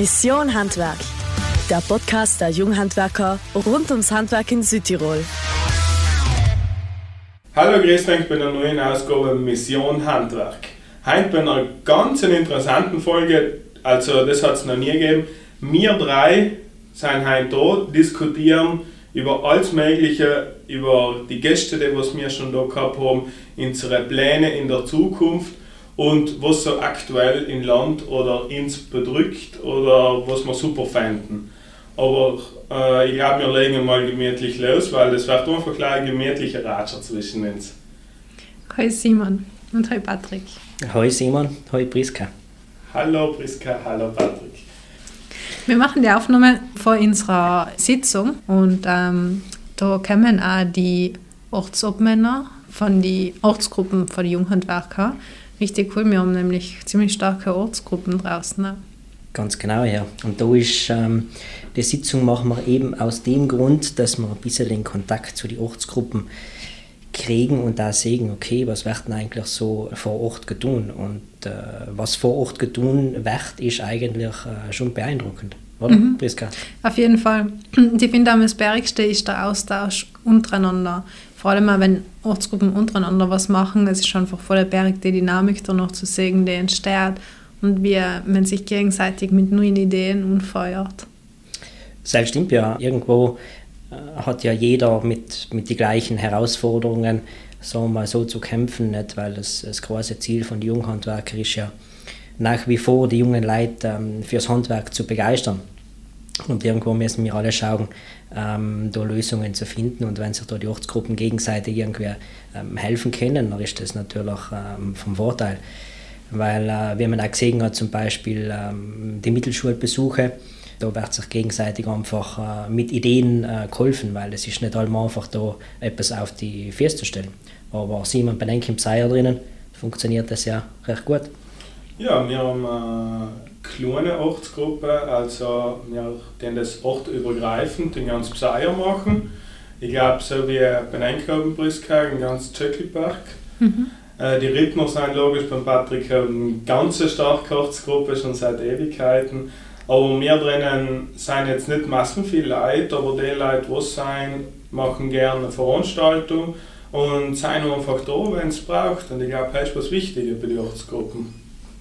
Mission Handwerk, der Podcast der Junghandwerker rund ums Handwerk in Südtirol. Hallo, grüß euch bei der neuen Ausgabe Mission Handwerk. Heute bei einer ganz interessanten Folge, also das hat es noch nie gegeben. Wir drei sind heute da, diskutieren über alles Mögliche, über die Gäste, die wir schon da gehabt haben, unsere Pläne in der Zukunft und was so aktuell im Land oder ins bedrückt oder was wir super fänden. Aber äh, ich glaube, wir legen mal gemütlich los, weil das wird einfach gleich ein gemütlicher Ratscher zwischen uns. Hi Simon und hi Patrick. Hi Simon, hi Priska. Hallo Priska, hallo Patrick. Wir machen die Aufnahme vor unserer Sitzung und ähm, da kommen auch die Ortsobmänner von den Ortsgruppen von den Junghandwerker richtig cool. Wir haben nämlich ziemlich starke Ortsgruppen draußen. Ne? Ganz genau, ja. Und da ist ähm, die Sitzung machen wir eben aus dem Grund, dass wir ein bisschen den Kontakt zu den Ortsgruppen kriegen und da sehen, okay, was wird denn eigentlich so vor Ort getan? Und äh, was vor Ort getan wird, ist eigentlich äh, schon beeindruckend. Oder, mhm. Priska? Auf jeden Fall. Ich finde, das Bergste ist der Austausch untereinander vor allem auch wenn Ortsgruppen untereinander was machen, es ist einfach voll Berg, die Dynamik da noch zu sehen, die entsteht und wie man sich gegenseitig mit neuen Ideen unfeuert. Das stimmt ja. Irgendwo äh, hat ja jeder mit, mit den gleichen Herausforderungen sagen mal so zu kämpfen, nicht? weil das, das große Ziel von Junghandwerker ist ja nach wie vor die jungen Leute ähm, fürs Handwerk zu begeistern. Und irgendwo müssen wir alle schauen, ähm, da Lösungen zu finden. Und wenn sich da die Ortsgruppen gegenseitig irgendwie ähm, helfen können, dann ist das natürlich ähm, vom Vorteil. Weil, äh, wie man auch gesehen hat, zum Beispiel ähm, die Mittelschulbesuche, da wird sich gegenseitig einfach äh, mit Ideen äh, geholfen, weil es ist nicht allem einfach da etwas auf die Füße zu stellen. Aber Simon Benenk im Seier drinnen funktioniert das ja recht gut. Ja, wir haben äh kleine Ortsgruppe, also wir den das ortübergreifend den ganzen Pseier machen. Ich glaube, so wie Benenkobenbrüska, den ganzen Tschöckelberg. Mhm. Äh, die Rittner sind logisch beim Patrick eine ganz starke Ortsgruppe, schon seit Ewigkeiten. Aber wir drinnen sind jetzt nicht massen viel Leute, aber die Leute, die sein, machen gerne eine Veranstaltung und sind einfach da, wenn es braucht. Und ich glaube, das ist was Wichtiges bei den Ortsgruppen.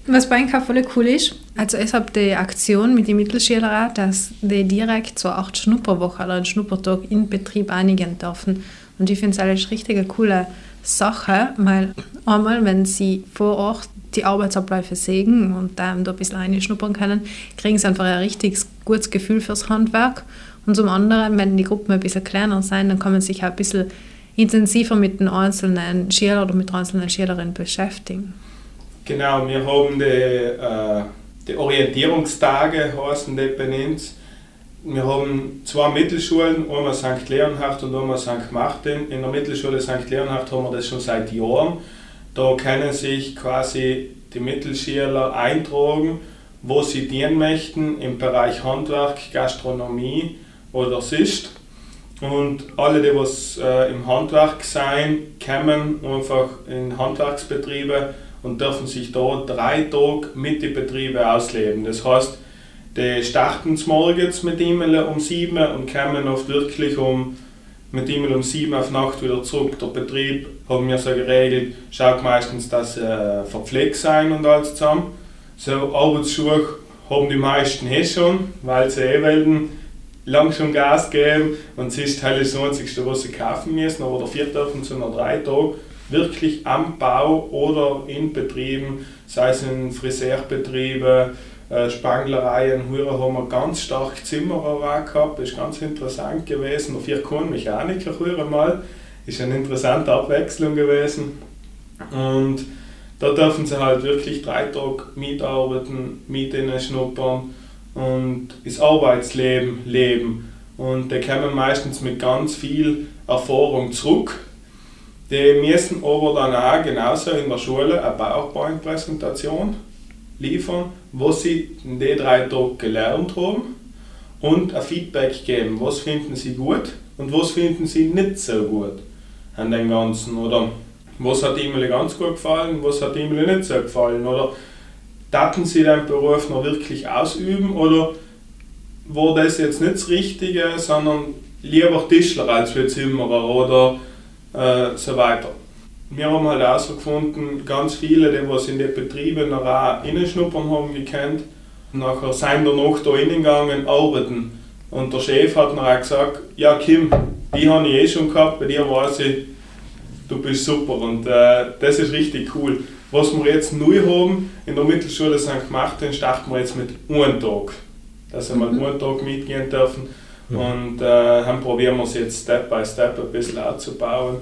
Was bei Ihnen voll cool ist, also ich habe die Aktion mit den Mittelschülern, dass die direkt so acht Schnupperwoche oder einen Schnuppertag in Betrieb einigen dürfen. Und ich finde es eine coole Sache, weil einmal, wenn sie vor Ort die Arbeitsabläufe sehen und da ein bisschen reinschnuppern können, kriegen sie einfach ein richtig gutes Gefühl fürs Handwerk. Und zum anderen, wenn die Gruppen ein bisschen kleiner sind, dann kann man sich auch ein bisschen intensiver mit den einzelnen Schülern oder mit einzelnen Schülerinnen beschäftigen. Genau, wir haben die, äh, die Orientierungstage, heißen die benannt. Wir haben zwei Mittelschulen, einmal St. Leonhard und einmal St. Martin. In der Mittelschule St. Leonhard haben wir das schon seit Jahren. Da können sich quasi die Mittelschüler eintragen, wo sie dienen möchten im Bereich Handwerk, Gastronomie oder Sist. Und alle, die was äh, im Handwerk sein, kommen einfach in Handwerksbetriebe und dürfen sich da drei Tage mit den Betrieben ausleben. Das heißt, die starten morgens mit ihm um 7 und kommen oft wirklich um, mit ihm um 7 auf Nacht wieder zurück. Der Betrieb, haben wir so geregelt, schaut meistens, dass sie äh, verpflegt sein und alles zusammen. So Arbeitsschuhe haben die meisten eh schon, weil sie eh wollen lang schon Gas geben und es ist halt das einzige, was sie kaufen müssen, aber dafür dürfen sie noch drei Tage wirklich am Bau oder in Betrieben, sei es in Friseurbetrieben, äh, Spanglereien, hier haben wir ganz stark Zimmerer gehabt, das ist ganz interessant gewesen. Auf vier kein Mechaniker hier mal, ist eine interessante Abwechslung gewesen. Und da dürfen sie halt wirklich drei Tage mitarbeiten, mit ihnen schnuppern und das Arbeitsleben leben. Und die kommen meistens mit ganz viel Erfahrung zurück die müssen aber dann auch genauso in der Schule eine PowerPoint-Präsentation liefern, was sie in den drei Tagen gelernt haben und ein Feedback geben, was finden sie gut und was finden sie nicht so gut an dem Ganzen oder? Was hat ihnen ganz gut gefallen, was hat ihnen nicht so gefallen oder? Daten sie den Beruf noch wirklich ausüben oder war das jetzt nicht das Richtige, sondern lieber Tischler als wie Zimmerer oder äh, so weiter. Wir haben halt auch so gefunden, ganz viele, die was in den Betrieben noch auch Innenschnuppern haben gekannt, nachher sind da noch da gegangen, arbeiten. Und der Chef hat mir auch gesagt, ja Kim, die habe ich eh schon gehabt, bei dir weiß ich, du bist super und äh, das ist richtig cool. Was wir jetzt neu haben, in der Mittelschule St. Martin, starten wir jetzt mit einem Tag. Dass wir mal mhm. einen Tag mitgehen dürfen. Und äh, dann probieren wir es jetzt Step by Step ein bisschen aufzubauen.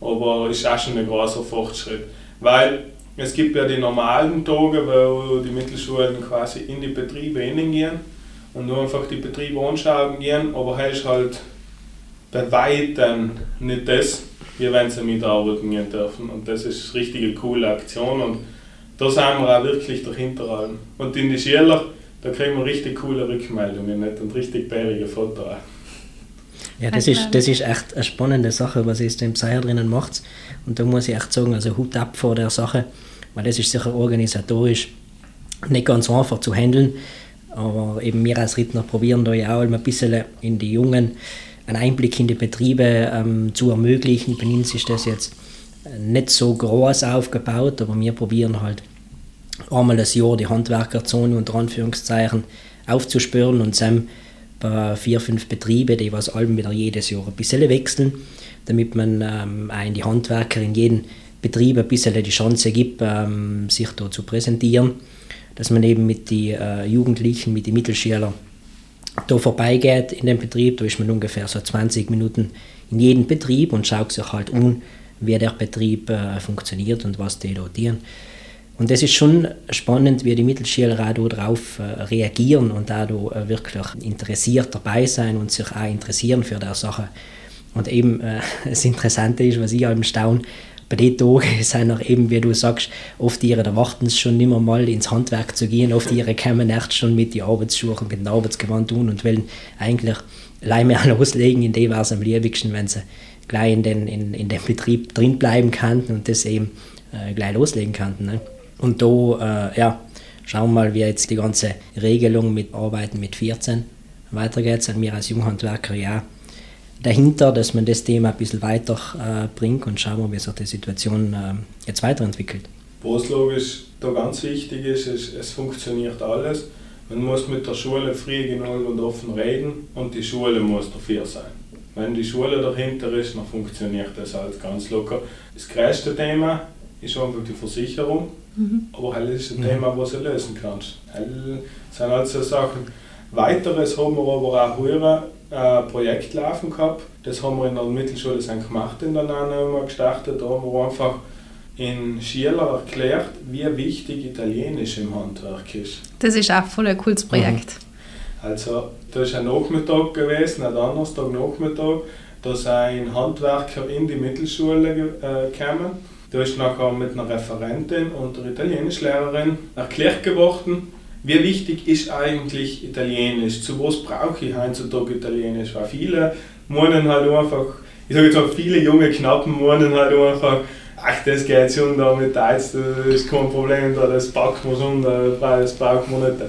Aber ist auch schon ein großer Fortschritt. Weil es gibt ja die normalen Tage, wo die Mittelschulen quasi in die Betriebe hineingehen und nur einfach die Betriebe anschauen gehen, aber hier ist halt bei weitem nicht das, wie wenn sie mitarbeiten gehen dürfen. Und das ist eine richtige coole Aktion und da sind wir auch wirklich dahinter. Und in die Schüler, da kriegen wir richtig coole Rückmeldungen nicht? und richtig bärige Fotos. Ja, das ist, das ist echt eine spannende Sache, was ihr im Seier drinnen macht. Und da muss ich echt sagen, also Hut ab vor der Sache, weil das ist sicher organisatorisch nicht ganz einfach zu handeln. Aber eben wir als Rittner probieren da ja auch ein bisschen in die Jungen einen Einblick in die Betriebe ähm, zu ermöglichen. Bei uns ist das jetzt nicht so groß aufgebaut, aber wir probieren halt einmal das Jahr die Handwerkerzone unter Anführungszeichen aufzuspüren und dann bei vier, fünf Betriebe, die was allem wieder jedes Jahr ein bisschen wechseln, damit man ähm, auch die Handwerker in jedem Betrieb ein bisschen die Chance gibt, ähm, sich da zu präsentieren, dass man eben mit den äh, Jugendlichen, mit den Mittelschülern da vorbeigeht in den Betrieb, da ist man ungefähr so 20 Minuten in jedem Betrieb und schaut sich halt an, wie der Betrieb äh, funktioniert und was die da tun. Und das ist schon spannend, wie die Mittelschüler auch darauf äh, reagieren und da äh, wirklich interessiert dabei sein und sich auch interessieren für die Sache. Und eben äh, das Interessante ist, was ich auch im Staun bei den Tagen sind auch eben, wie du sagst, oft ihre, da warten sie schon immer mal ins Handwerk zu gehen, oft ihre kommen erst schon mit den Arbeitsschuhen, mit dem Arbeitsgewand tun und wollen eigentlich allein mehr loslegen, in dem wäre es am liebsten, wenn sie gleich in den, in, in den Betrieb drin bleiben könnten und das eben äh, gleich loslegen könnten. Ne? Und da, äh, ja, schauen wir mal, wie jetzt die ganze Regelung mit Arbeiten mit 14 weitergeht. Sind wir als Junghandwerker ja dahinter, dass man das Thema ein bisschen weiter äh, und schauen wir, wie sich die Situation äh, jetzt weiterentwickelt. Was logisch da ganz wichtig ist, ist, es funktioniert alles. Man muss mit der Schule frei genug und offen reden und die Schule muss dafür sein. Wenn die Schule dahinter ist, dann funktioniert das halt ganz locker. Das größte Thema ist einfach die Versicherung, mhm. aber halt ist ein mhm. Thema, das du lösen kannst. Das sind halt so Sachen. Weiteres haben wir aber auch höher äh, Projekt laufen gehabt. Das haben wir in der Mittelschule St. Martin dann auch nochmal gestartet. Da haben wir einfach in Schüler erklärt, wie wichtig Italienisch im Handwerk ist. Das ist auch voll ein cooles Projekt. Mhm. Also, da ist ein Nachmittag gewesen, ein Donnerstag Nachmittag. Da sind Handwerker in die Mittelschule äh, gekommen. Da ist nachher mit einer Referentin und einer Italienischlehrerin erklärt geworden, wie wichtig ist eigentlich Italienisch? Zu was brauche ich heutzutage Italienisch? Weil viele meinen halt einfach, ich sage jetzt mal, viele junge Knappen meinen halt einfach, ach, das geht schon da mit Deutsch, das ist kein Problem, da, das packt man schon, das braucht man nicht.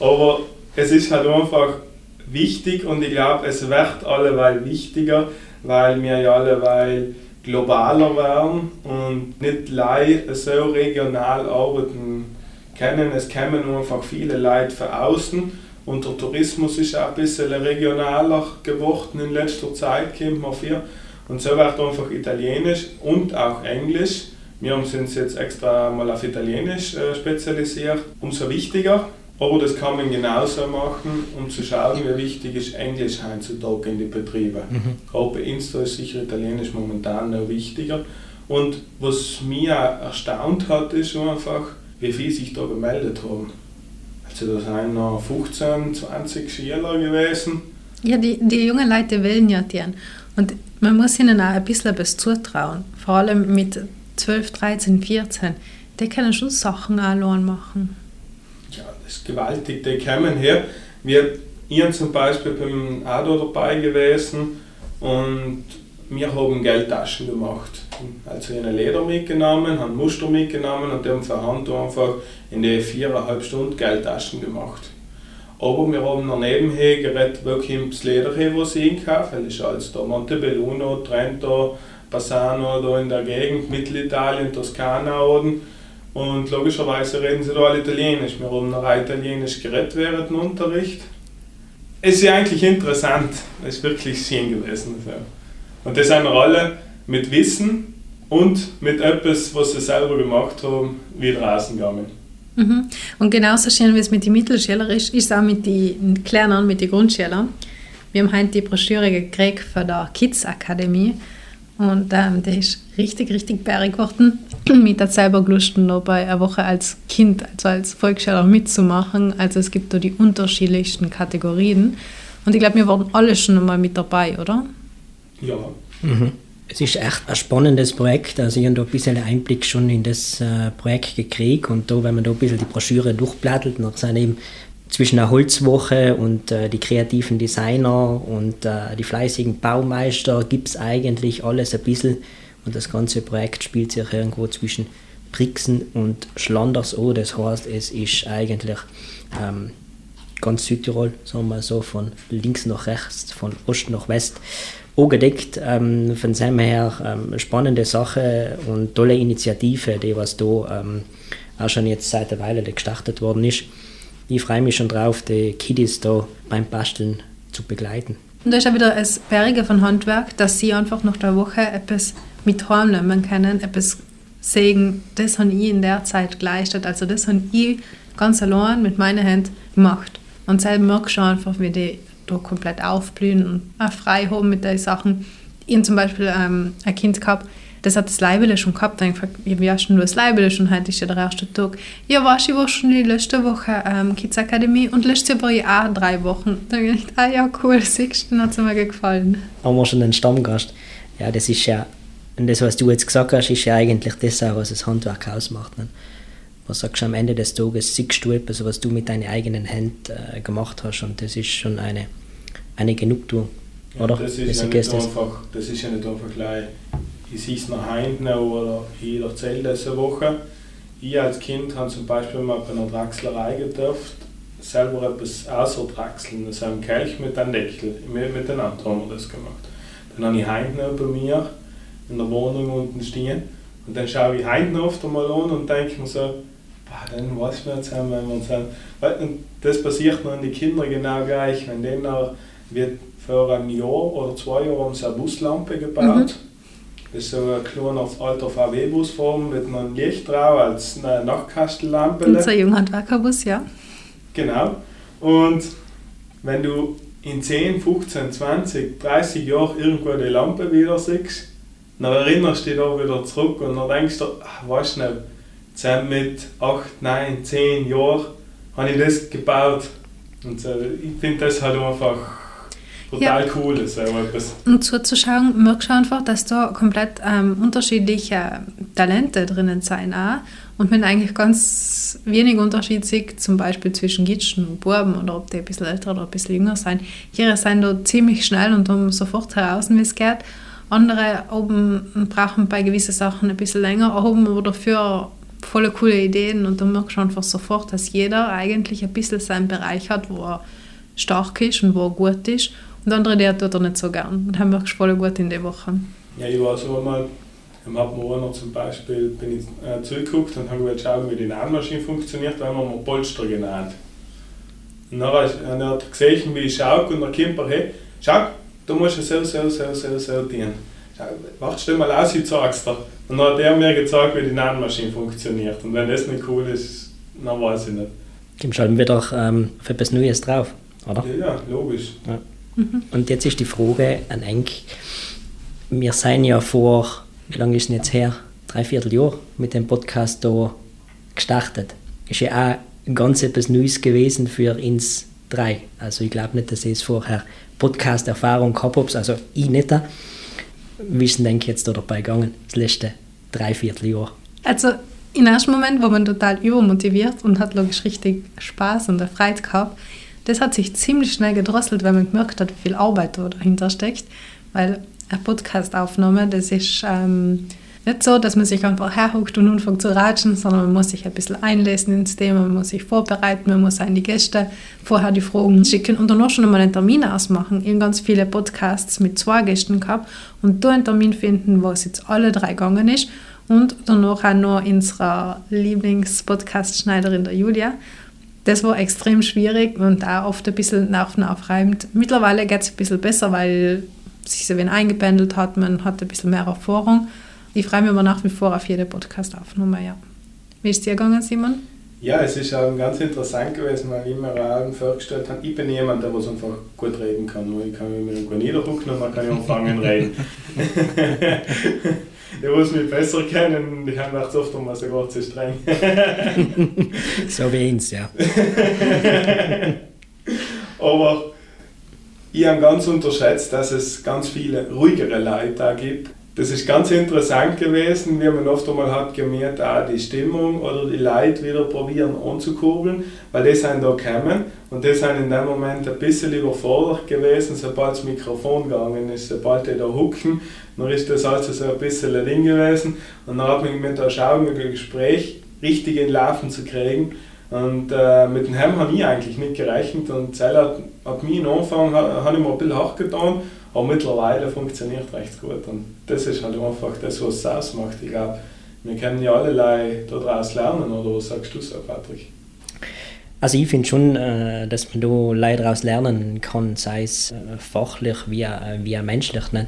Aber es ist halt einfach wichtig und ich glaube, es wird alleweil wichtiger, weil wir ja alleweil globaler werden und nicht leider so regional arbeiten kennen. Es kommen einfach viele Leute von außen und der Tourismus ist auch ein bisschen regionaler geworden in letzter Zeit, kommt man viel. Und so wird einfach Italienisch und auch Englisch. Wir haben uns jetzt extra mal auf Italienisch äh, spezialisiert, umso wichtiger. Aber das kann man genauso machen, um zu schauen, wie wichtig ist Englisch heutzutage in den Betrieben. Mhm. Auch bei Insta ist sicher Italienisch momentan noch wichtiger. Und was mich auch erstaunt hat, ist einfach, wie viele sich da gemeldet haben. Also da sind noch 15, 20 Schüler gewesen. Ja, die, die jungen Leute wählen ja gern. Und man muss ihnen auch ein bisschen etwas zutrauen. Vor allem mit 12, 13, 14. Die können schon Sachen allein machen. Das gewaltig. Die kommen her. Wir, ich zum Beispiel beim ADO dabei gewesen und wir haben Geldtaschen gemacht. Also eine Leder mitgenommen, haben Muster mitgenommen und haben für Hand einfach in die viereinhalb Stunden Geldtaschen gemacht. Aber wir haben daneben geredet, wo kommt das Leder her, was ich einkaufe. Das ist alles da Montebelluno, Trento, Bassano, da in der Gegend, Mittelitalien, Toskana oben. Und logischerweise reden sie da alle Italienisch. Wir haben noch Italienisch geredet während dem Unterricht. Es ist eigentlich interessant, es ist wirklich schön gewesen. Und das sind wir alle mit Wissen und mit etwas, was sie selber gemacht haben, wieder rausgegangen. Mhm. Und genauso schön wie es mit den Mittelschülern ist, ist es auch mit den Kleinen, mit den Grundschülern. Wir haben heute die Broschüre gekriegt von der Kids Akademie und ähm, der ist richtig, richtig bärig geworden. mit hat selber gelust, dabei eine Woche als Kind, also als Volksschüler mitzumachen. Also es gibt da die unterschiedlichsten Kategorien. Und ich glaube, wir waren alle schon mal mit dabei, oder? Ja. Mhm. Es ist echt ein spannendes Projekt. Also ich habe da ein bisschen Einblick schon in das äh, Projekt gekriegt und da, wenn man da ein bisschen die Broschüre durchblättert, dann sind eben zwischen der Holzwoche und äh, die kreativen Designer und äh, die fleißigen Baumeister gibt es eigentlich alles ein bisschen und das ganze Projekt spielt sich irgendwo zwischen Brixen und Schlanders an. Das heißt, es ist eigentlich ähm, ganz Südtirol, sagen wir so, von links nach rechts, von Ost nach West angedeckt. Ähm, von dem her ähm, spannende Sache und tolle Initiative, die was da ähm, auch schon jetzt seit einer Weile gestartet worden ist. Ich freue mich schon drauf, die Kiddies da beim Basteln zu begleiten. Und da ist auch wieder das Berge von Handwerk, dass sie einfach nach der Woche etwas mit heimnehmen können, etwas sagen, das habe ich in der Zeit geleistet, also das habe ich ganz allein mit meinen Händen gemacht. Und selber merkst du einfach, wie die da komplett aufblühen und frei haben mit den Sachen. Ich habe zum Beispiel ähm, ein Kind gehabt, das hat das Leibele schon gehabt. Dann gefragt, wie hast du das Leibele schon? Heute ist ja der erste Tag. Ja, weißt du, ich war schon die letzte Woche ähm, Kids Akademie und letzte war ich auch drei Wochen. Da habe ich gedacht, ah ja, cool, siehst du, dann hat es mir gefallen. Haben wir schon einen Stammgast. Ja, das ist ja, und das, was du jetzt gesagt hast, ist ja eigentlich das auch, was das Handwerk ausmacht. Ne? was sagst du am Ende des Tages, siehst du etwas, was du mit deinen eigenen Händen äh, gemacht hast und das ist schon eine, eine Genugtuung, oder? Ja, das, ist ja nicht einfach, das ist ja nicht einfach gleich, ich es nach hinten oder ich erzähle das eine Woche. Ich als Kind habe zum Beispiel mal bei einer Draxlerei gedurft, selber etwas ausdrachseln, also einen Kelch mit einem Deckel, miteinander haben wir das gemacht. Dann habe ich hinten bei mir in der Wohnung unten stehen und dann schaue ich hinten oft einmal an und denke mir so, dann weiß man jetzt wenn man sagen, und das passiert noch an die Kinder genau gleich, wenn denen wird vor einem Jahr oder zwei Jahren haben eine Buslampe gebaut. Mhm. Das ist so ein kleiner alter VW-Busform mit einem Licht drauf als eine Nachtkastellampe. Unser Junghandwerkerbus, ja. Genau. Und wenn du in 10, 15, 20, 30 Jahren irgendwo die Lampe wieder siehst, dann erinnerst du dich da wieder zurück und dann denkst du, ach, weißt du nicht, zusammen mit 8, 9, 10 Jahren habe ich das gebaut. Und äh, ich finde das halt einfach total ja. cool. Das etwas. Und zuzuschauen, merkst du einfach, dass da komplett ähm, unterschiedliche Talente drinnen sind auch. Und man eigentlich ganz wenig Unterschied sieht, zum Beispiel zwischen Gitschen und Buben oder ob die ein bisschen älter oder ein bisschen jünger sind. Hier sind da ziemlich schnell und haben sofort heraus, wie es geht. Andere oben brauchen bei gewissen Sachen ein bisschen länger, haben aber dafür volle coole Ideen und du merkst einfach sofort, dass jeder eigentlich ein bisschen seinen Bereich hat, wo er stark ist und wo er gut ist und andere, der tut er nicht so gern. Und merkst du voll gut in der Woche. Ja, ich war so einmal im Abmonat zum Beispiel bin ich äh, zugeguckt und habe geschaut, wie die Nähmaschine funktioniert, da haben wir mal Polster genäht. Und dann hat er gesehen, wie ich schaue und dann kommt er hey, schau, du musst so, so, so, so, so tun. Warte, stell mal aus, ich zeig's dir. Und dann hat er mir gezeigt, wie die Nähmaschine funktioniert. Und wenn das nicht cool ist, dann weiß ich nicht. Dann schalten wir doch ähm, für etwas Neues drauf, oder? Ja, ja logisch. Ja. Und jetzt ist die Frage an Enk. Wir sind ja vor, wie lange ist es jetzt her? Dreiviertel Jahr mit dem Podcast da gestartet. Ist ja auch ganz etwas Neues gewesen für uns drei. Also ich glaube nicht, dass ich es vorher Podcast-Erfahrung gehabt habe, also ich nicht wie ist denn jetzt da dabei gegangen, das letzte Dreivierteljahr? Also im ersten Moment war man total übermotiviert und hat logisch richtig Spaß und Freude gehabt. Das hat sich ziemlich schnell gedrosselt, weil man gemerkt hat, wie viel Arbeit da dahinter steckt. Weil eine Podcast-Aufnahme. Das ist ähm, nicht so, dass man sich einfach herhuckt und anfängt zu ratschen, sondern man muss sich ein bisschen einlesen ins Thema, man muss sich vorbereiten, man muss an die Gäste vorher die Fragen schicken und dann auch schon einmal einen Termin ausmachen. Ich habe ganz viele Podcasts mit zwei Gästen gehabt und da einen Termin finden, wo es jetzt alle drei gegangen ist und danach auch noch unsere Lieblings-Podcast-Schneiderin, der Julia. Das war extrem schwierig und auch oft ein bisschen Nerven aufreibend. Mittlerweile geht es ein bisschen besser, weil sich so wenig eingependelt hat, man hat ein bisschen mehr Erfahrung. Ich freue mich aber nach wie vor auf jede Podcast-Aufnahme, ja. Wie ist es dir gegangen, Simon? Ja, es ist auch ganz interessant gewesen, weil ich mir auch vorgestellt habe, ich bin jemand, der was einfach gut reden kann. Ich kann mich irgendwo niederhucken und man kann anfangen reden. die, muss mich besser kennen, die haben auch oft um was sogar zu streng. so wie uns, ja. Aber ich habe ganz unterschätzt, dass es ganz viele ruhigere Leute da gibt, das ist ganz interessant gewesen, wie man oft einmal hat gemerkt, auch die Stimmung oder die Leute wieder probieren anzukurbeln, weil die sind da gekommen und die sind in dem Moment ein bisschen überfordert gewesen, sobald das Mikrofon gegangen ist, sobald die da hucken, dann ist das also so ein bisschen ein Ding gewesen. Und dann hat man mit der Schau, mit dem Gespräch richtig in Laufen zu kriegen. Und äh, mit dem Helm habe ich eigentlich nicht gerechnet und Zell hat, hat mich am Anfang, hat, hat mir ein bisschen hart getan, aber mittlerweile funktioniert recht gut. Und das ist halt einfach das, was es ausmacht. Ich glaube, wir können ja alle daraus lernen, oder was sagst du so, Patrick? Also ich finde schon, äh, dass man da leider daraus lernen kann, sei es äh, fachlich wie, äh, wie menschlich, nicht?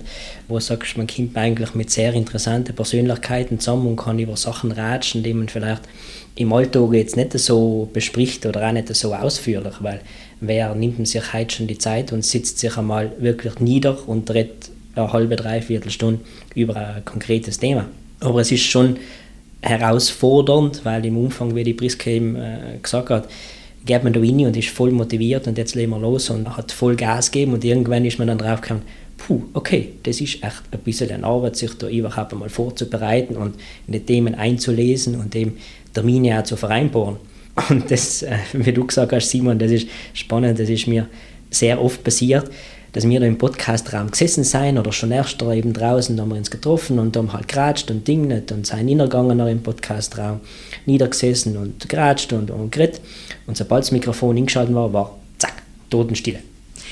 wo sagst man kommt eigentlich mit sehr interessanten Persönlichkeiten zusammen und kann über Sachen ratschen, die man vielleicht im Alltag jetzt nicht so bespricht oder auch nicht so ausführlich, weil wer nimmt sich heute schon die Zeit und sitzt sich einmal wirklich nieder und redet eine halbe, dreiviertel Stunde über ein konkretes Thema. Aber es ist schon herausfordernd, weil im Umfang, wie die Priske eben gesagt hat, geht man da rein und ist voll motiviert und jetzt legen wir los und hat voll Gas gegeben und irgendwann ist man dann drauf gekommen, puh, okay, das ist echt ein bisschen eine Arbeit, sich da überhaupt einmal vorzubereiten und in die Themen einzulesen und eben Termine auch zu vereinbaren. Und das, äh, wie du gesagt hast, Simon, das ist spannend, das ist mir sehr oft passiert, dass wir da im Podcastraum gesessen sind oder schon erst da eben draußen, da haben wir uns getroffen und haben halt geratscht und dingnet und sind hingegangen im Podcastraum, niedergesessen und geratscht und, und geredet. Und sobald das Mikrofon eingeschaltet war, war zack, Totenstille.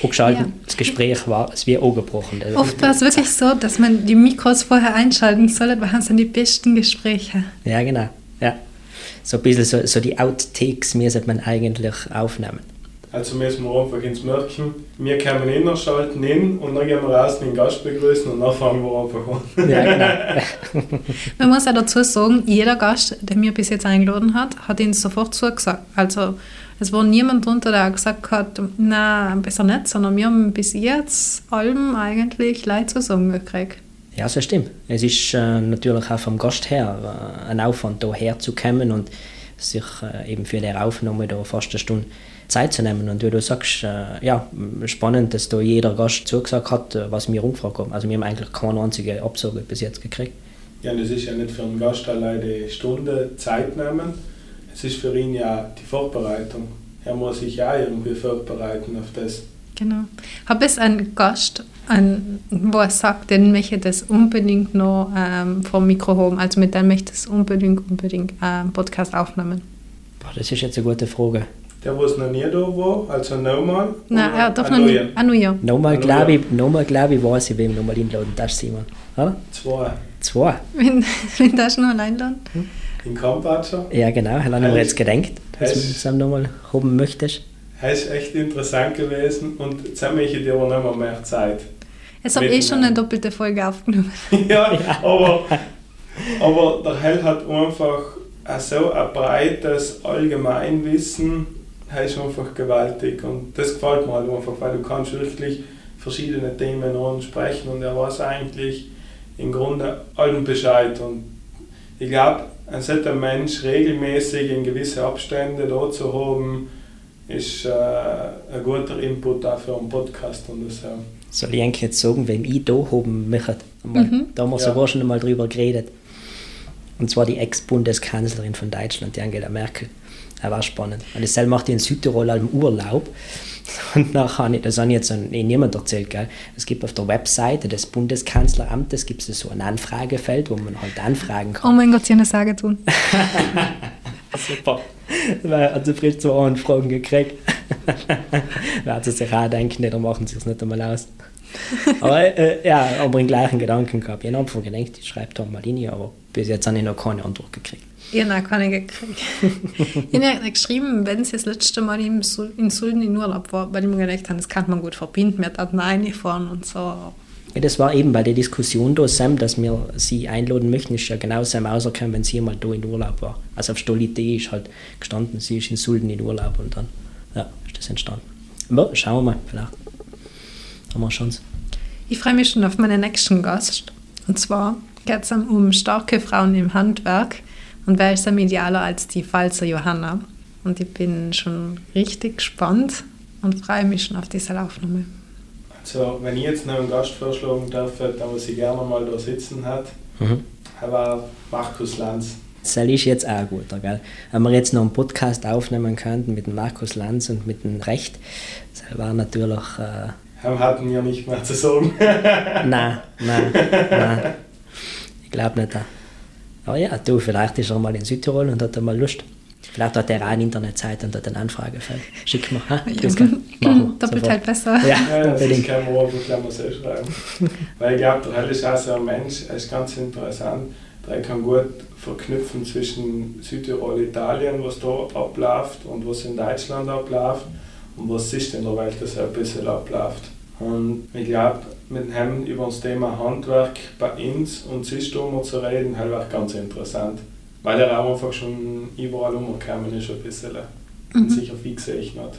Angeschaltet, ja. das Gespräch war es wie angebrochen. Oft war es wirklich so, dass man die Mikros vorher einschalten sollte, weil es dann die besten Gespräche. Ja, genau. Ja so ein bisschen so, so die Outtakes müssen man eigentlich aufnehmen. Also müssen wir einfach ins Märkchen, wir kommen innerschalten in und dann gehen wir raus den Gast begrüßen und dann fangen wir einfach an. Ja, genau. man muss auch dazu sagen, jeder Gast, der mir bis jetzt eingeladen hat, hat ihn sofort zugesagt. Also es war niemand drunter, der gesagt hat, na besser nicht, sondern wir haben bis jetzt allem eigentlich Leute zusammengekriegt. Ja, das stimmt. Es ist äh, natürlich auch vom Gast her äh, ein Aufwand, hierher zu kommen und sich äh, eben für die Aufnahme da fast eine Stunde Zeit zu nehmen. Und wie du sagst, äh, ja, spannend, dass da jeder Gast zugesagt hat, äh, was wir umgefragt haben. Also wir haben eigentlich keine einzige Absage bis jetzt gekriegt. Ja, und es ist ja nicht für einen Gast allein die Stunde Zeit nehmen, es ist für ihn ja die Vorbereitung. Er muss sich ja irgendwie vorbereiten auf das. Genau. Habe es einen Gast, einen, wo er sagt, den möchte das unbedingt noch ähm, vom Mikro haben, also mit dem möchte es unbedingt, unbedingt einen Podcast aufnehmen? Boah, das ist jetzt eine gute Frage. Der, wo es noch nie da war, also nochmal? Nein, er doch noch nie. Ah, ja. Nochmal, glaube ich, nochmal, glaub ich, weiß ich, wem nochmal einladen darfst, Simon. Oder? Zwei. Zwei? Wenn, wenn das noch einladen? Hm? In Kambatscha? Ja, genau, haben wir jetzt gedacht, dass du es nochmal haben möchtest. Es ist echt interessant gewesen und jetzt habe ich dir aber noch mehr Zeit. Es habe eh schon eine doppelte Folge aufgenommen. ja, ja, aber, aber der Held hat einfach so ein breites Allgemeinwissen, er ist einfach gewaltig und das gefällt mir halt einfach, weil du kannst wirklich verschiedene Themen ansprechen und er weiß eigentlich im Grunde allen Bescheid und ich glaube, ein solcher Mensch regelmäßig in gewisse Abstände da zu haben, ist äh, ein guter Input auch für einen Podcast und das, äh. Soll ich eigentlich jetzt sagen, wem ich da haben möchte? Mhm. Da haben wir ja. sogar schon einmal drüber geredet. Und zwar die Ex-Bundeskanzlerin von Deutschland, die Angela Merkel. Das war spannend. Und das macht die in Südtirol im Urlaub. Und nachher ich, das habe ich jetzt niemand erzählt, gell? es gibt auf der Webseite des Bundeskanzleramtes gibt es so ein Anfragefeld, wo man halt anfragen kann. Oh mein Gott, sie haben eine Sage tun. Super. Sie frisch zwei Anfragen gekriegt. da hat sie sich auch denken, da machen sie es nicht einmal aus. aber äh, ja, aber den gleichen Gedanken gehabt. Ich habe einfach gedacht, ich schreibe da mal hin, aber bis jetzt habe ich noch keine Antwort gekriegt. Ich habe keine gekriegt. ich habe geschrieben, wenn sie das letzte Mal in Sulden in Urlaub war, weil ich mir gedacht habe, das kann man gut verbinden, wir hatten reingefahren und so. Ja, das war eben bei der Diskussion da, Sam, dass wir sie einladen möchten, ist ja genau Sam rausgekommen, wenn sie mal da in Urlaub war. Also auf Stolidee ist halt gestanden, sie ist in Sulden in Urlaub und dann ja, ist das entstanden. Aber schauen wir mal, vielleicht haben wir eine Chance. Ich freue mich schon auf meinen nächsten Gast. Und zwar geht es um starke Frauen im Handwerk. Und wer ist am idealer als die Pfalzer Johanna? Und ich bin schon richtig gespannt und freue mich schon auf diese Aufnahme. Also, wenn ich jetzt noch einen Gast vorschlagen darf, der was ich gerne mal da sitzen hat, mhm. war Markus Lanz. Das ist jetzt auch gut, gell? Wenn wir jetzt noch einen Podcast aufnehmen könnten mit dem Markus Lanz und mit dem Recht, das war natürlich. Äh, hatten wir nicht mehr zu sagen. nein, nein, nein. Ich glaube nicht. Aber ja, du, vielleicht ist er mal in Südtirol und hat er mal Lust. Vielleicht hat er auch eine Internetseite und hat eine Anfragefeld. Schick mal. Ha? Ja, machen Doppelt halt besser. Ja, ja das unbedingt. kann man auch selbst schreiben. Weil ich glaube, der Hell ist auch so ein Mensch, er ist ganz interessant. Der kann gut verknüpfen zwischen Südtirol, Italien, was da abläuft und was in Deutschland abläuft und was ist in der Welt, das ein bisschen abläuft. Und ich glaube, mit ihm über das Thema Handwerk bei uns und System zu reden, halt auch ganz interessant. Weil er auch einfach schon überall umgekommen ist, ein bisschen. Mhm. Und sicher viel gesehen hat.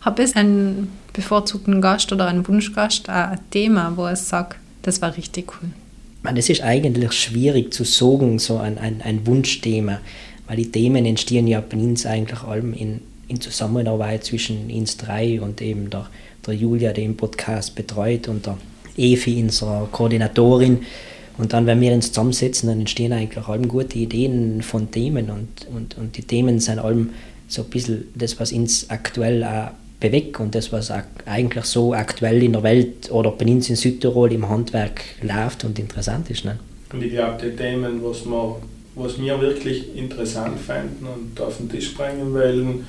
Habe es einen bevorzugten Gast oder einen Wunschgast, ein Thema, wo er sagt, das war richtig cool? Es ist eigentlich schwierig zu sagen, so ein, ein, ein Wunschthema, weil die Themen entstehen ja bei uns eigentlich allem in, in Zusammenarbeit zwischen uns drei und eben der, der Julia, die den Podcast betreut, und der Evi, unserer Koordinatorin. Und dann, wenn wir uns zusammensetzen, dann entstehen eigentlich allem gute Ideen von Themen und, und, und die Themen sind allem so ein bisschen das, was uns aktuell auch bewegt und das, was eigentlich so aktuell in der Welt oder bei uns in Südtirol im Handwerk läuft und interessant ist. Ne? Und ich glaube, die Themen, was wir, was wir wirklich interessant fanden und auf den Tisch bringen wollen,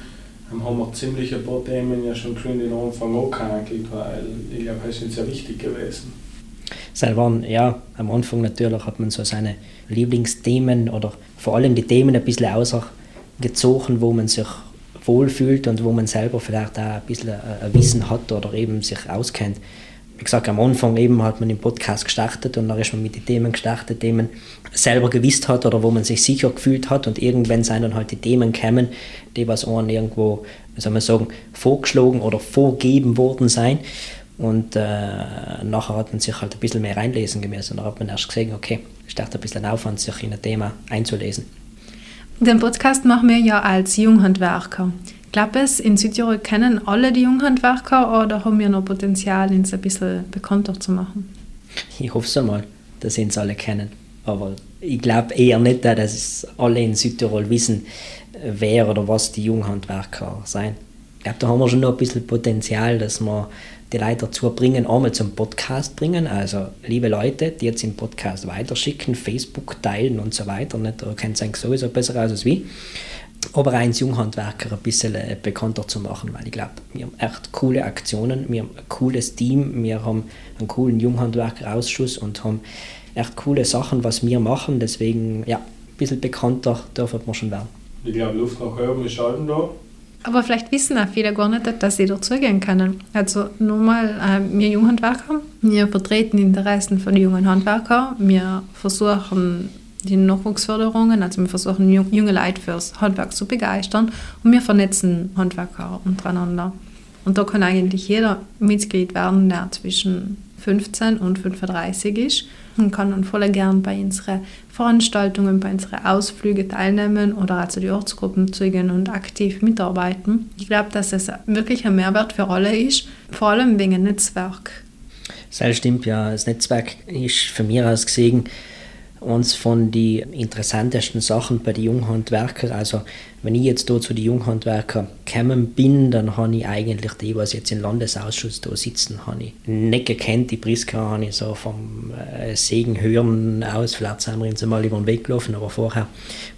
haben wir ziemlich ein paar Themen ja schon in den Anfang angehandelt, weil ich glaube, ist uns sehr wichtig gewesen. Es waren, ja, am Anfang natürlich hat man so seine Lieblingsthemen oder vor allem die Themen ein bisschen ausgezogen, wo man sich wohlfühlt und wo man selber vielleicht auch ein bisschen ein Wissen hat oder eben sich auskennt. Wie gesagt, am Anfang eben hat man den Podcast gestartet und dann ist man mit den Themen gestartet, die man selber gewusst hat oder wo man sich sicher gefühlt hat und irgendwann sind dann halt die Themen gekommen, die was einem irgendwo, wie soll man sagen, vorgeschlagen oder vorgegeben worden sein. Und äh, nachher hat man sich halt ein bisschen mehr reinlesen gemessen. Und dann hat man erst gesehen, okay, es ist ein bisschen Aufwand, sich in ein Thema einzulesen. Den Podcast machen wir ja als Junghandwerker. Glaube es, in Südtirol kennen alle die Junghandwerker oder haben wir noch Potenzial, uns ein bisschen bekannter zu machen? Ich hoffe es einmal, dass sie uns alle kennen. Aber ich glaube eher nicht, dass alle in Südtirol wissen, wer oder was die Junghandwerker sind. Ich glaube, da haben wir schon noch ein bisschen Potenzial, dass wir die Leute dazu bringen, einmal zum Podcast bringen. Also, liebe Leute, die jetzt den Podcast weiterschicken, Facebook teilen und so weiter. Nicht, da kennt es sowieso besser aus als wie. Aber als Junghandwerker ein bisschen äh, bekannter zu machen, weil ich glaube, wir haben echt coole Aktionen, wir haben ein cooles Team, wir haben einen coolen Junghandwerkerausschuss und haben echt coole Sachen, was wir machen. Deswegen, ja, ein bisschen bekannter dürfen wir schon werden. Ich glaube, Luft nach oben ist schon da. Aber vielleicht wissen auch viele gar nicht, dass sie dazugehen können. Also nochmal, äh, wir Junghandwerker, wir vertreten die Interessen von jungen Handwerkern, wir versuchen die Nachwuchsförderungen, also wir versuchen junge Leute fürs Handwerk zu begeistern und wir vernetzen Handwerker untereinander. Und da kann eigentlich jeder Mitglied werden, der zwischen 15 und 35 ist und kann dann voll gern bei unseren Veranstaltungen, bei unseren Ausflügen teilnehmen oder also die Ortsgruppen zeugen und aktiv mitarbeiten. Ich glaube, dass es wirklich ein Mehrwert für alle ist, vor allem wegen Netzwerk. Das stimmt, ja. Das Netzwerk ist von mir aus gesehen eines von den interessantesten Sachen bei den Junghandwerkern. Also wenn ich jetzt da zu den Junghandwerkern gekommen bin, dann habe ich eigentlich die, was jetzt im Landesausschuss da sitzen, habe ich nicht gekannt. Die Priska habe ich so vom äh, Segen hören aus, vielleicht sind wir uns mal über den Weg gelaufen, aber vorher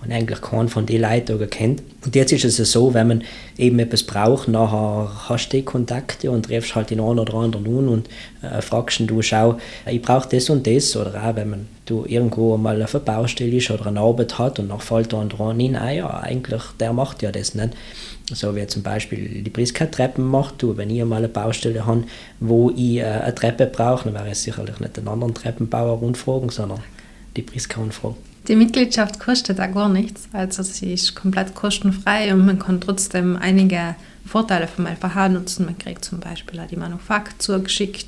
habe ich eigentlich keinen von den Leuten da gekannt. Und jetzt ist es so, wenn man eben etwas braucht, nachher hast du die Kontakte und triffst halt den einen oder anderen an und äh, fragst ihn, du schau, ich brauche das und das. Oder auch, wenn man du irgendwo mal auf einer Baustelle ist oder eine Arbeit hat und nach fällt da dran hin, ja, eigentlich, der macht ja das nicht. So wie zum Beispiel die Priska Treppen macht, du, wenn ich mal eine Baustelle habe, wo ich äh, eine Treppe brauche, dann wäre es sicherlich nicht einen anderen Treppenbauer rundfragen, sondern die Priska rundfragen. Die Mitgliedschaft kostet da gar nichts, also sie ist komplett kostenfrei und man kann trotzdem einige Vorteile vom LVH nutzen. Man kriegt zum Beispiel auch die Manufakt zugeschickt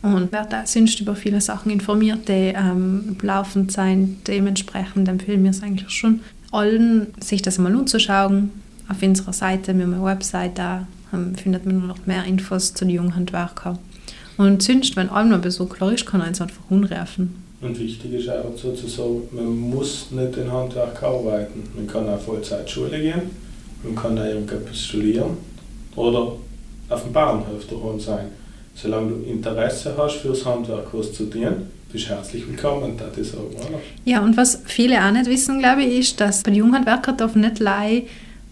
und wer da sonst über viele Sachen informiert, die ähm, laufend sein, dementsprechend empfehlen wir es eigentlich schon allen, sich das mal anzuschauen. Auf unserer Seite, wir haben eine Website, da ähm, findet man noch mehr Infos zu den Junghandwerkern. Und sonst, wenn einmal Besuch klar ist, kann man es einfach umrufen. Und wichtig ist auch dazu zu sagen, man muss nicht in Handwerk arbeiten. Man kann auch Vollzeit Schule gehen, man kann auch irgendetwas studieren oder auf dem Bauernhof daheim sein solange du Interesse hast fürs Handwerk was zu tun, bist herzlich willkommen, das ist auch, oder? Ja, und was viele auch nicht wissen, glaube ich, ist, dass bei den Junghandwerkern darf nicht allein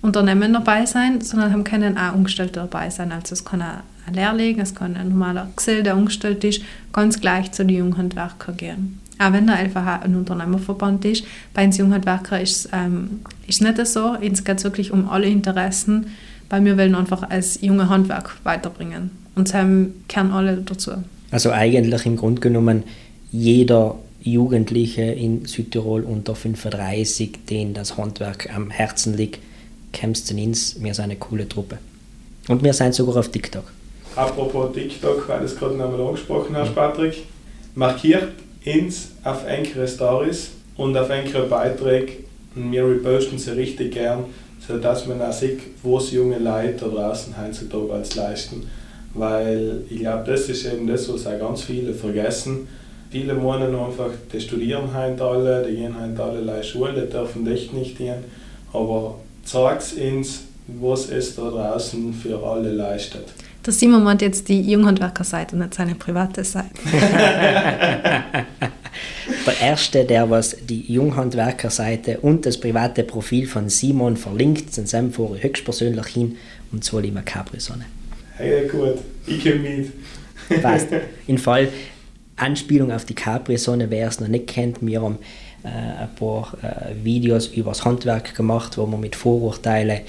Unternehmen dabei sein, sondern haben können auch Angestellte dabei sein. Also es kann auch ein Lehrling, es kann ein normaler Gesell, der angestellt ist, ganz gleich zu den Junghandwerkern gehen. Auch wenn der einfach ein Unternehmerverband ist, bei den Junghandwerkern ist es ähm, ist nicht so. Es geht wirklich um alle Interessen, weil wir wollen einfach als junge Handwerk weiterbringen. Und haben kehren alle dazu. Also eigentlich im Grunde genommen jeder Jugendliche in Südtirol unter 35, den das Handwerk am Herzen liegt, kämpft ins. Wir sind eine coole Truppe. Und wir sind sogar auf TikTok. Apropos TikTok, weil du es gerade nochmal angesprochen hast, Patrick, markiert uns auf enkere Stories und auf enkere Beiträge und wir reposten sie richtig gern, sodass man auch sieht, was junge Leute da draußen heutzutage als leisten weil ich glaube, das ist eben das, was auch ganz viele vergessen. Viele meinen einfach, die studieren heute alle, die gehen heute alle Schule, die dürfen echt nicht gehen. Aber zeigt uns, was es da draußen für alle leistet. Der Simon meint jetzt die Junghandwerker-Seite und nicht seine private Seite. der Erste, der was die Junghandwerker-Seite und das private Profil von Simon verlinkt, sind Sam höchstpersönlich hin und zwar immer Capri-Sonne. Hey, gut, ich komme mit. Passt. In Fall Anspielung auf die Capri-Sonne, wer es noch nicht kennt, wir haben äh, ein paar äh, Videos über das Handwerk gemacht, wo wir mit Vorurteilen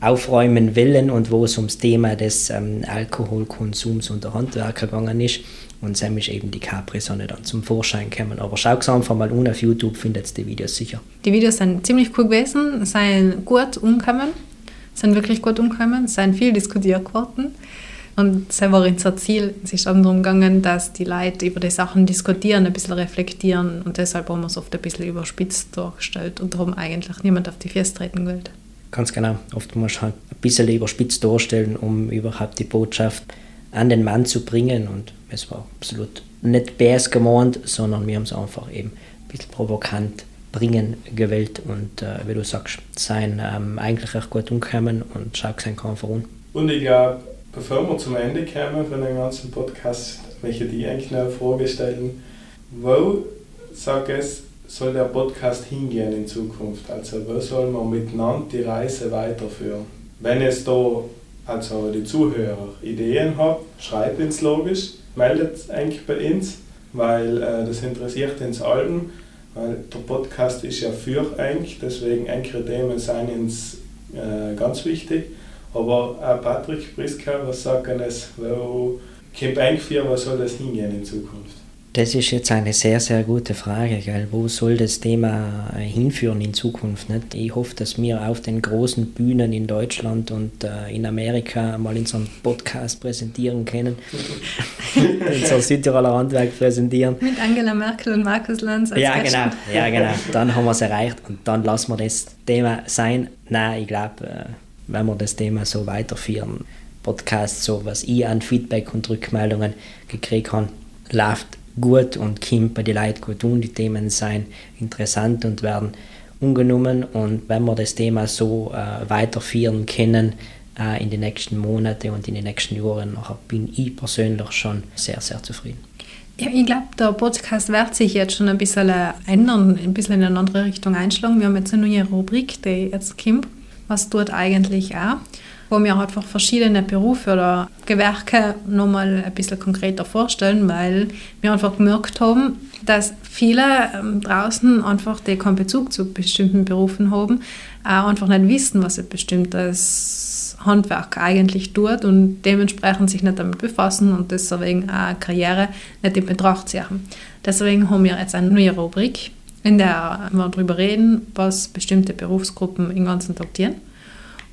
aufräumen wollen und wo es ums Thema des ähm, Alkoholkonsums unter Handwerker gegangen ist. Und Sam ist eben die Capri-Sonne dann zum Vorschein gekommen. Aber schau es einfach mal an auf YouTube, findet ihr die Videos sicher. Die Videos sind ziemlich cool gewesen, sind gut umgekommen sind wirklich gut umgekommen, sind viel diskutiert worden. Und war unser Ziel. Es ist darum gegangen, dass die Leute über die Sachen diskutieren, ein bisschen reflektieren. Und deshalb haben wir es oft ein bisschen überspitzt dargestellt und darum eigentlich niemand auf die Füße treten will. Ganz genau. Oft muss man halt ein bisschen überspitzt darstellen, um überhaupt die Botschaft an den Mann zu bringen. Und es war absolut nicht bärs gemeint, sondern wir haben es einfach eben ein bisschen provokant bringen gewählt und äh, wie du sagst, sein ähm, eigentlich echt gut umkommen und schau sein kann voran. Und ich glaube, bevor wir zum Ende kommen von dem ganzen Podcast, möchte ich eigentlich noch eine Frage stellen. Wo, sag es, soll der Podcast hingehen in Zukunft? Also wo soll man miteinander die Reise weiterführen? Wenn es da also die Zuhörer Ideen haben, schreibt uns logisch, meldet eigentlich bei uns, weil äh, das interessiert uns allen weil der Podcast ist ja für eigentlich, deswegen enkere Themen sind uns äh, ganz wichtig. Aber auch Patrick Priska, was sagen es, wo kommt eigentlich für, was soll das hingehen in Zukunft? Das ist jetzt eine sehr, sehr gute Frage. Gell? Wo soll das Thema hinführen in Zukunft? Nicht? Ich hoffe, dass wir auf den großen Bühnen in Deutschland und äh, in Amerika mal in so einem Podcast präsentieren können. unser Südtiroler Handwerk präsentieren. Mit Angela Merkel und Markus Lanz als Ja, genau. Ja, genau. Dann haben wir es erreicht und dann lassen wir das Thema sein. Nein, ich glaube, äh, wenn wir das Thema so weiterführen, Podcast, so was ich an Feedback und Rückmeldungen gekriegt habe, läuft gut und kommt bei den Leuten gut tun. Die Themen seien interessant und werden ungenommen. Und wenn wir das Thema so äh, weiterführen können äh, in den nächsten Monaten und in den nächsten Jahren, bin ich persönlich schon sehr, sehr zufrieden. Ja, ich glaube, der Podcast wird sich jetzt schon ein bisschen ändern, ein bisschen in eine andere Richtung einschlagen. Wir haben jetzt eine neue Rubrik, die jetzt kommt, was tut eigentlich auch, wo wir einfach verschiedene Berufe oder Gewerke nochmal ein bisschen konkreter vorstellen, weil wir einfach gemerkt haben, dass viele ähm, draußen einfach, die keinen Bezug zu bestimmten Berufen haben, auch einfach nicht wissen, was ein bestimmtes Handwerk eigentlich tut und dementsprechend sich nicht damit befassen und deswegen auch Karriere nicht in Betracht ziehen. Deswegen haben wir jetzt eine neue Rubrik, in der wir darüber reden, was bestimmte Berufsgruppen den ganzen tun.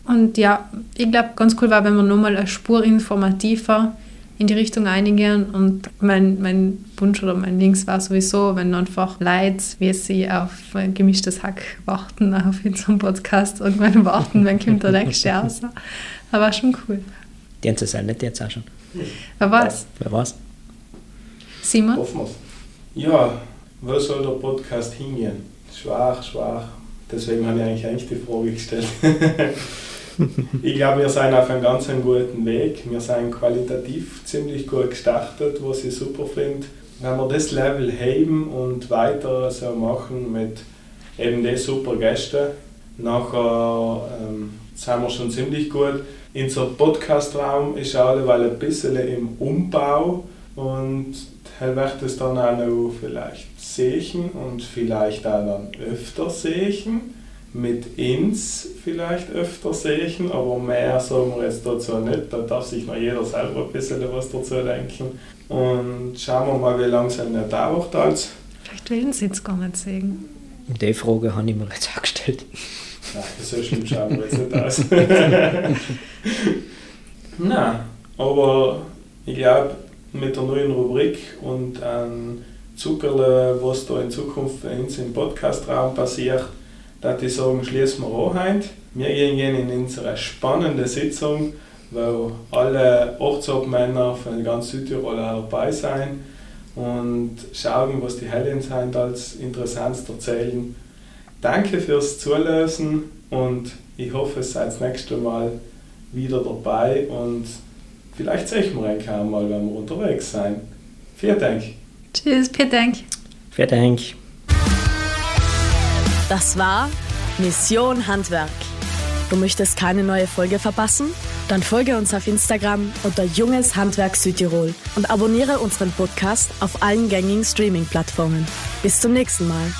Und ja, ich glaube, ganz cool war, wenn wir nochmal eine Spur informativer in die Richtung einigen. Und mein, mein Wunsch oder mein Links war sowieso, wenn einfach Leute, wie sie auf ein gemischtes Hack warten, auf unserem Podcast irgendwann warten, wenn kommt der nächste raus. Aber war schon cool. Die haben es ja nicht jetzt auch schon. Wer weiß? Wer weiß? Simon? Hoffen. Ja, wo soll der Podcast hingehen? Schwach, schwach. Deswegen habe ich eigentlich, eigentlich die Frage gestellt. ich glaube, wir sind auf einem ganz guten Weg. Wir sind qualitativ ziemlich gut gestartet, was ich super finde. Wenn wir das Level heben und weiter so machen mit eben den super Gästen, nachher ähm, sind wir schon ziemlich gut. Unser Podcastraum ist alleweil ein bisschen im Umbau und er wird es dann auch noch vielleicht sehen und vielleicht auch dann öfter sehen mit ins vielleicht öfter sehen, aber mehr sagen wir jetzt dazu nicht. Da darf sich noch jeder selber ein bisschen was dazu denken. Und schauen wir mal, wie lange es nicht dauert. Als. Vielleicht wollen sie jetzt gar nicht sehen. Die Frage habe ich mir jetzt auch gestellt. Nein, so schlimm schauen wir jetzt nicht aus. Nein, aber ich glaube, mit der neuen Rubrik und an Zuckerle, was da in Zukunft bei uns im Podcastraum passiert, dass ich sagen, schließen wir an heute. Wir gehen in unsere spannende Sitzung, wo alle Ortsobmänner von ganz Südtirol dabei sein und schauen, was die Hellen sind, als Interessantes erzählen. Danke fürs Zulösen und ich hoffe, ihr seid das nächste Mal wieder dabei und vielleicht sehen wir euch einmal, wenn wir unterwegs sein. Vielen Dank. Tschüss, vielen Dank. Vielen Dank. Das war Mission Handwerk. Du möchtest keine neue Folge verpassen? Dann folge uns auf Instagram unter Junges Handwerk Südtirol und abonniere unseren Podcast auf allen gängigen Streaming-Plattformen. Bis zum nächsten Mal.